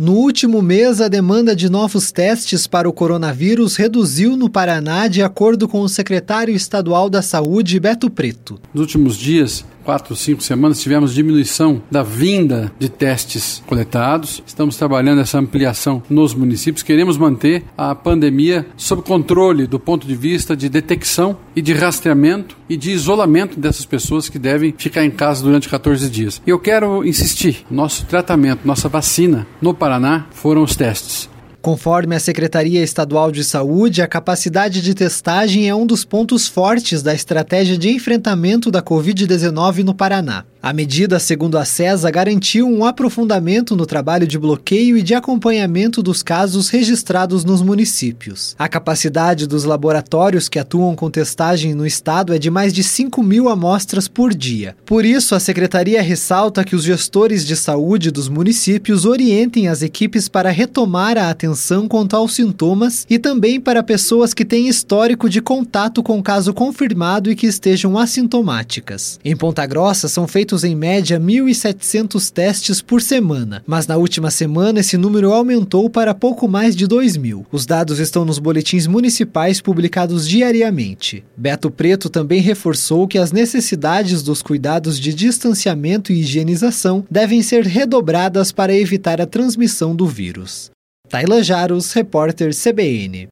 No último mês, a demanda de novos testes para o coronavírus reduziu no Paraná, de acordo com o secretário estadual da Saúde, Beto Preto. Nos últimos dias, quatro, cinco semanas, tivemos diminuição da vinda de testes coletados. Estamos trabalhando essa ampliação nos municípios. Queremos manter a pandemia sob controle do ponto de vista de detecção e de rastreamento e de isolamento dessas pessoas que devem ficar em casa durante 14 dias. E eu quero insistir: nosso tratamento, nossa vacina no Paraná foram os testes. Conforme a Secretaria Estadual de Saúde, a capacidade de testagem é um dos pontos fortes da estratégia de enfrentamento da Covid-19 no Paraná. A medida, segundo a CESA, garantiu um aprofundamento no trabalho de bloqueio e de acompanhamento dos casos registrados nos municípios. A capacidade dos laboratórios que atuam com testagem no estado é de mais de 5 mil amostras por dia. Por isso, a Secretaria ressalta que os gestores de saúde dos municípios orientem as equipes para retomar a atenção quanto aos sintomas e também para pessoas que têm histórico de contato com caso confirmado e que estejam assintomáticas. Em Ponta Grossa, são feitos em média 1.700 testes por semana, mas na última semana esse número aumentou para pouco mais de 2 mil. Os dados estão nos boletins municipais publicados diariamente. Beto Preto também reforçou que as necessidades dos cuidados de distanciamento e higienização devem ser redobradas para evitar a transmissão do vírus. Taila Jaros, repórter CBN.